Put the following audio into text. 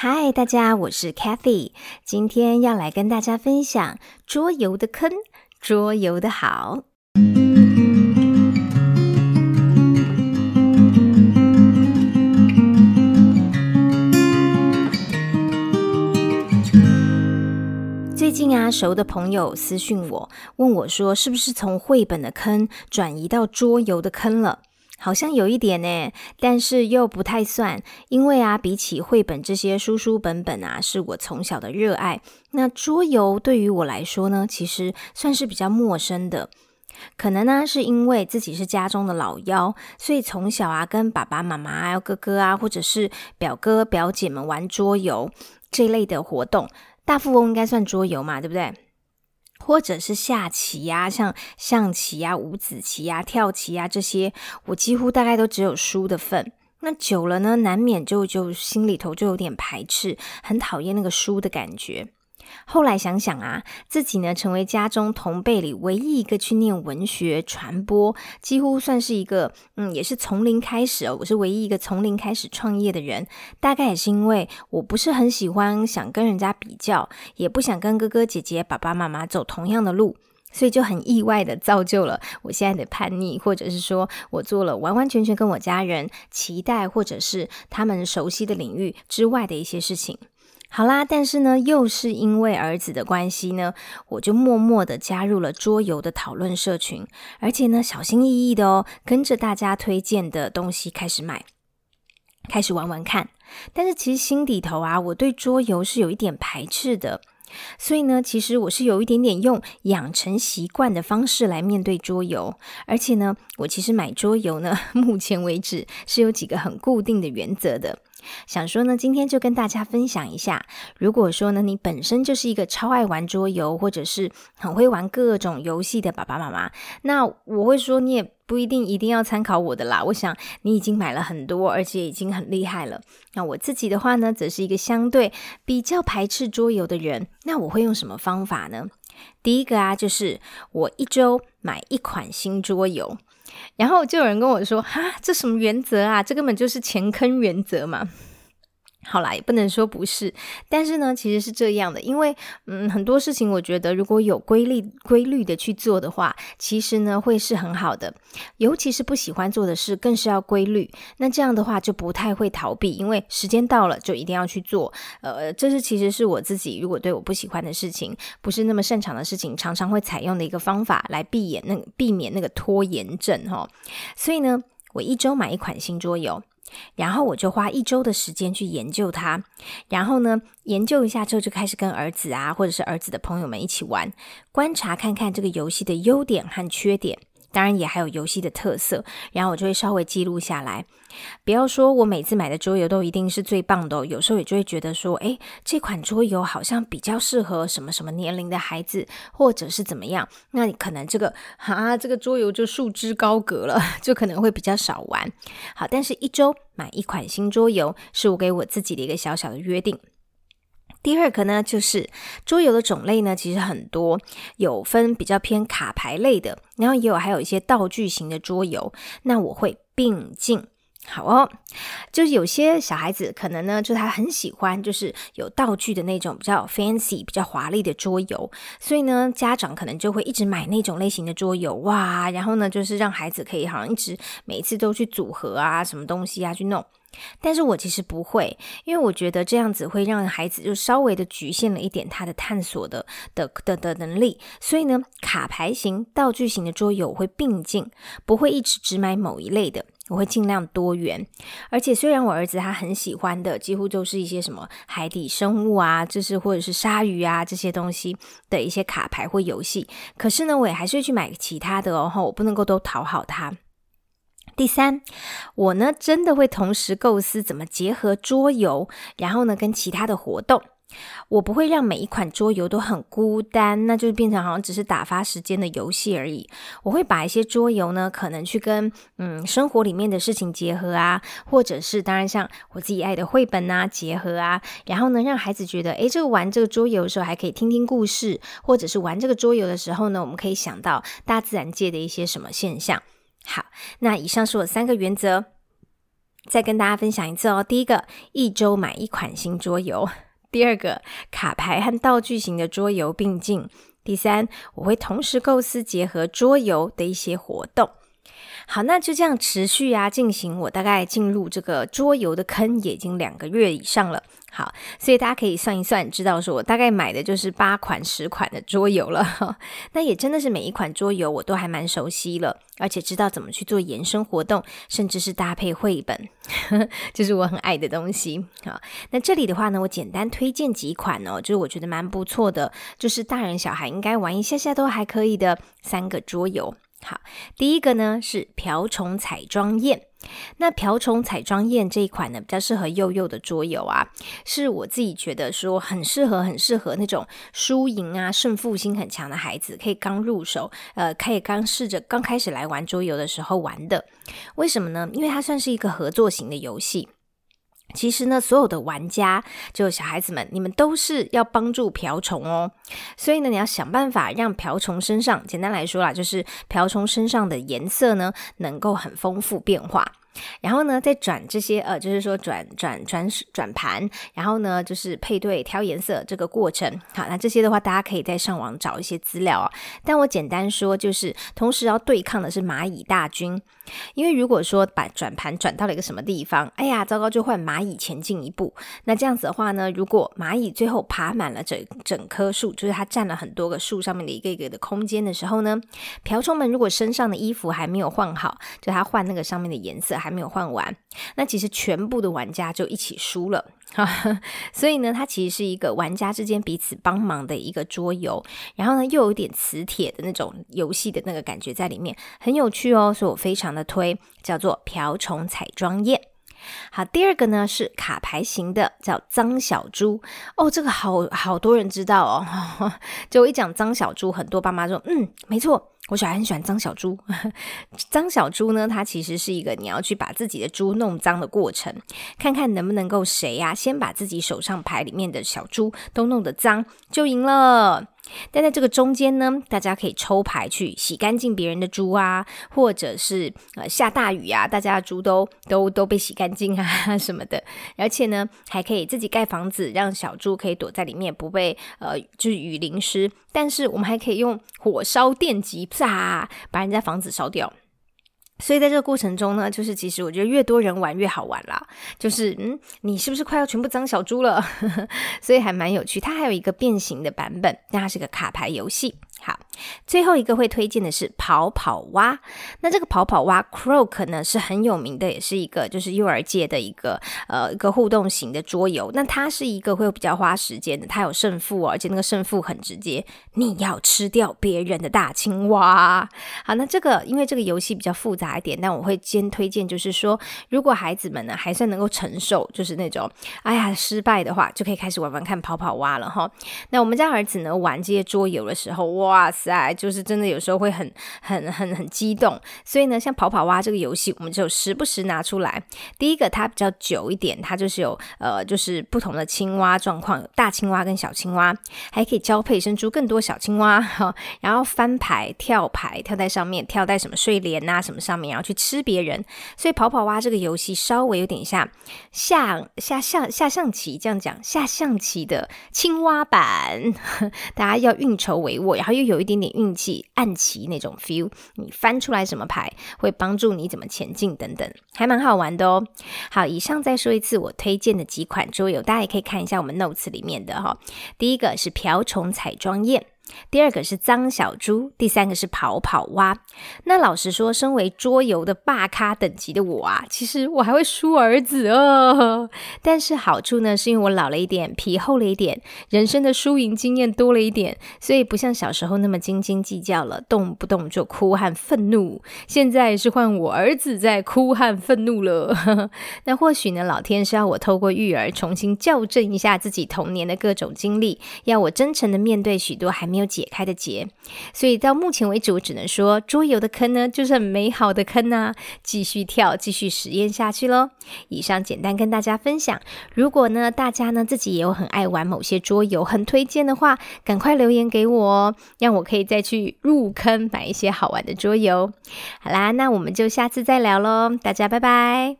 嗨，大家，我是 Kathy，今天要来跟大家分享桌游的坑，桌游的好。最近啊，熟的朋友私讯我，问我说，是不是从绘本的坑转移到桌游的坑了？好像有一点呢，但是又不太算，因为啊，比起绘本这些书书本本啊，是我从小的热爱。那桌游对于我来说呢，其实算是比较陌生的。可能呢，是因为自己是家中的老幺，所以从小啊，跟爸爸妈妈、还有哥哥啊，或者是表哥表姐们玩桌游这类的活动。大富翁应该算桌游嘛，对不对？或者是下棋呀，像象棋呀、五子棋呀、跳棋呀这些，我几乎大概都只有输的份。那久了呢，难免就就心里头就有点排斥，很讨厌那个输的感觉。后来想想啊，自己呢成为家中同辈里唯一一个去念文学传播，几乎算是一个嗯，也是从零开始哦。我是唯一一个从零开始创业的人，大概也是因为我不是很喜欢想跟人家比较，也不想跟哥哥姐姐、爸爸妈妈走同样的路，所以就很意外的造就了我现在的叛逆，或者是说我做了完完全全跟我家人期待或者是他们熟悉的领域之外的一些事情。好啦，但是呢，又是因为儿子的关系呢，我就默默的加入了桌游的讨论社群，而且呢，小心翼翼的哦，跟着大家推荐的东西开始买，开始玩玩看。但是其实心底头啊，我对桌游是有一点排斥的，所以呢，其实我是有一点点用养成习惯的方式来面对桌游，而且呢，我其实买桌游呢，目前为止是有几个很固定的原则的。想说呢，今天就跟大家分享一下。如果说呢，你本身就是一个超爱玩桌游，或者是很会玩各种游戏的爸爸妈妈，那我会说你也不一定一定要参考我的啦。我想你已经买了很多，而且已经很厉害了。那我自己的话呢，则是一个相对比较排斥桌游的人。那我会用什么方法呢？第一个啊，就是我一周买一款新桌游。然后就有人跟我说：“哈，这什么原则啊？这根本就是前坑原则嘛！”好啦，也不能说不是，但是呢，其实是这样的，因为嗯，很多事情我觉得如果有规律、规律的去做的话，其实呢会是很好的。尤其是不喜欢做的事，更是要规律。那这样的话就不太会逃避，因为时间到了就一定要去做。呃，这是其实是我自己如果对我不喜欢的事情，不是那么擅长的事情，常常会采用的一个方法来避免那避免那个拖延症哈。所以呢，我一周买一款新桌游。然后我就花一周的时间去研究它，然后呢，研究一下之后就开始跟儿子啊，或者是儿子的朋友们一起玩，观察看看这个游戏的优点和缺点。当然也还有游戏的特色，然后我就会稍微记录下来。不要说我每次买的桌游都一定是最棒的，有时候也就会觉得说，诶，这款桌游好像比较适合什么什么年龄的孩子，或者是怎么样。那你可能这个啊，这个桌游就束之高阁了，就可能会比较少玩。好，但是一周买一款新桌游，是我给我自己的一个小小的约定。第二个呢，就是桌游的种类呢，其实很多，有分比较偏卡牌类的，然后也有还有一些道具型的桌游，那我会并进。好哦，就是有些小孩子可能呢，就他很喜欢，就是有道具的那种比较 fancy、比较华丽的桌游，所以呢，家长可能就会一直买那种类型的桌游哇，然后呢，就是让孩子可以好像一直每次都去组合啊，什么东西啊去弄。但是我其实不会，因为我觉得这样子会让孩子就稍微的局限了一点他的探索的的的的能力，所以呢，卡牌型、道具型的桌游我会并进，不会一直只买某一类的。我会尽量多元，而且虽然我儿子他很喜欢的，几乎就是一些什么海底生物啊，就是或者是鲨鱼啊这些东西的一些卡牌或游戏，可是呢，我也还是会去买其他的哦，我不能够都讨好他。第三，我呢真的会同时构思怎么结合桌游，然后呢跟其他的活动。我不会让每一款桌游都很孤单，那就是变成好像只是打发时间的游戏而已。我会把一些桌游呢，可能去跟嗯生活里面的事情结合啊，或者是当然像我自己爱的绘本啊结合啊，然后呢让孩子觉得，诶，这个玩这个桌游的时候还可以听听故事，或者是玩这个桌游的时候呢，我们可以想到大自然界的一些什么现象。好，那以上是我三个原则。再跟大家分享一次哦。第一个，一周买一款新桌游；第二个，卡牌和道具型的桌游并进；第三，我会同时构思结合桌游的一些活动。好，那就这样持续啊进行。我大概进入这个桌游的坑也已经两个月以上了。好，所以大家可以算一算，知道说我大概买的就是八款、十款的桌游了。那也真的是每一款桌游我都还蛮熟悉了，而且知道怎么去做延伸活动，甚至是搭配绘本，就是我很爱的东西。好，那这里的话呢，我简单推荐几款哦，就是我觉得蛮不错的，就是大人小孩应该玩一下下都还可以的三个桌游。好，第一个呢是瓢虫彩妆宴。那瓢虫彩妆宴这一款呢，比较适合幼幼的桌游啊，是我自己觉得说很适合，很适合那种输赢啊、胜负心很强的孩子，可以刚入手，呃，可以刚试着刚开始来玩桌游的时候玩的。为什么呢？因为它算是一个合作型的游戏。其实呢，所有的玩家，就小孩子们，你们都是要帮助瓢虫哦。所以呢，你要想办法让瓢虫身上，简单来说啦，就是瓢虫身上的颜色呢，能够很丰富变化。然后呢，再转这些呃，就是说转转转转盘，然后呢，就是配对挑颜色这个过程。好，那这些的话，大家可以在上网找一些资料啊。但我简单说，就是同时要对抗的是蚂蚁大军，因为如果说把转盘转到了一个什么地方，哎呀，糟糕，就换蚂蚁前进一步。那这样子的话呢，如果蚂蚁最后爬满了整整棵树，就是它占了很多个树上面的一个一个的空间的时候呢，瓢虫们如果身上的衣服还没有换好，就它换那个上面的颜色还。还没有换完，那其实全部的玩家就一起输了 所以呢，它其实是一个玩家之间彼此帮忙的一个桌游，然后呢，又有点磁铁的那种游戏的那个感觉在里面，很有趣哦。所以我非常的推，叫做瓢虫彩妆宴。好，第二个呢是卡牌型的，叫脏小猪哦，这个好好多人知道哦。就我一讲脏小猪，很多爸妈说，嗯，没错。我小孩很喜欢脏小猪，脏小猪呢，它其实是一个你要去把自己的猪弄脏的过程，看看能不能够谁呀，先把自己手上牌里面的小猪都弄得脏，就赢了。但在这个中间呢，大家可以抽牌去洗干净别人的猪啊，或者是呃下大雨啊，大家的猪都都都被洗干净啊 什么的。而且呢，还可以自己盖房子，让小猪可以躲在里面，不被呃就是雨淋湿。但是我们还可以用火烧电击，啪把人家房子烧掉。所以在这个过程中呢，就是其实我觉得越多人玩越好玩啦。就是嗯，你是不是快要全部脏小猪了？所以还蛮有趣。它还有一个变形的版本，但它是个卡牌游戏。好，最后一个会推荐的是跑跑蛙。那这个跑跑蛙 Croak 呢是很有名的，也是一个就是幼儿界的一个呃一个互动型的桌游。那它是一个会比较花时间的，它有胜负，而且那个胜负很直接，你要吃掉别人的大青蛙。好，那这个因为这个游戏比较复杂一点，但我会先推荐就是说，如果孩子们呢还算能够承受，就是那种哎呀失败的话，就可以开始玩玩看跑跑蛙了哈。那我们家儿子呢玩这些桌游的时候，哇！哇塞，就是真的有时候会很很很很激动，所以呢，像跑跑蛙这个游戏，我们就时不时拿出来。第一个它比较久一点，它就是有呃，就是不同的青蛙状况，大青蛙跟小青蛙，还可以交配生出更多小青蛙哈。然后翻牌、跳牌，跳在上面，跳在什么睡莲啊什么上面，然后去吃别人。所以跑跑蛙这个游戏稍微有点像下下下下象棋这样讲，下象棋的青蛙版，大家要运筹帷幄，然后。又有一点点运气，暗棋那种 feel，你翻出来什么牌会帮助你怎么前进等等，还蛮好玩的哦。好，以上再说一次我推荐的几款桌游，大家也可以看一下我们 notes 里面的哈。第一个是瓢虫彩妆宴。第二个是脏小猪，第三个是跑跑蛙。那老实说，身为桌游的霸咖等级的我啊，其实我还会输儿子哦。但是好处呢，是因为我老了一点，皮厚了一点，人生的输赢经验多了一点，所以不像小时候那么斤斤计较了，动不动就哭和愤怒。现在是换我儿子在哭和愤怒了。那或许呢，老天是要我透过育儿重新校正一下自己童年的各种经历，要我真诚的面对许多还没。没有解开的结，所以到目前为止，我只能说桌游的坑呢，就是很美好的坑啊，继续跳，继续实验下去喽。以上简单跟大家分享，如果呢大家呢自己也有很爱玩某些桌游，很推荐的话，赶快留言给我哦，让我可以再去入坑买一些好玩的桌游。好啦，那我们就下次再聊喽，大家拜拜。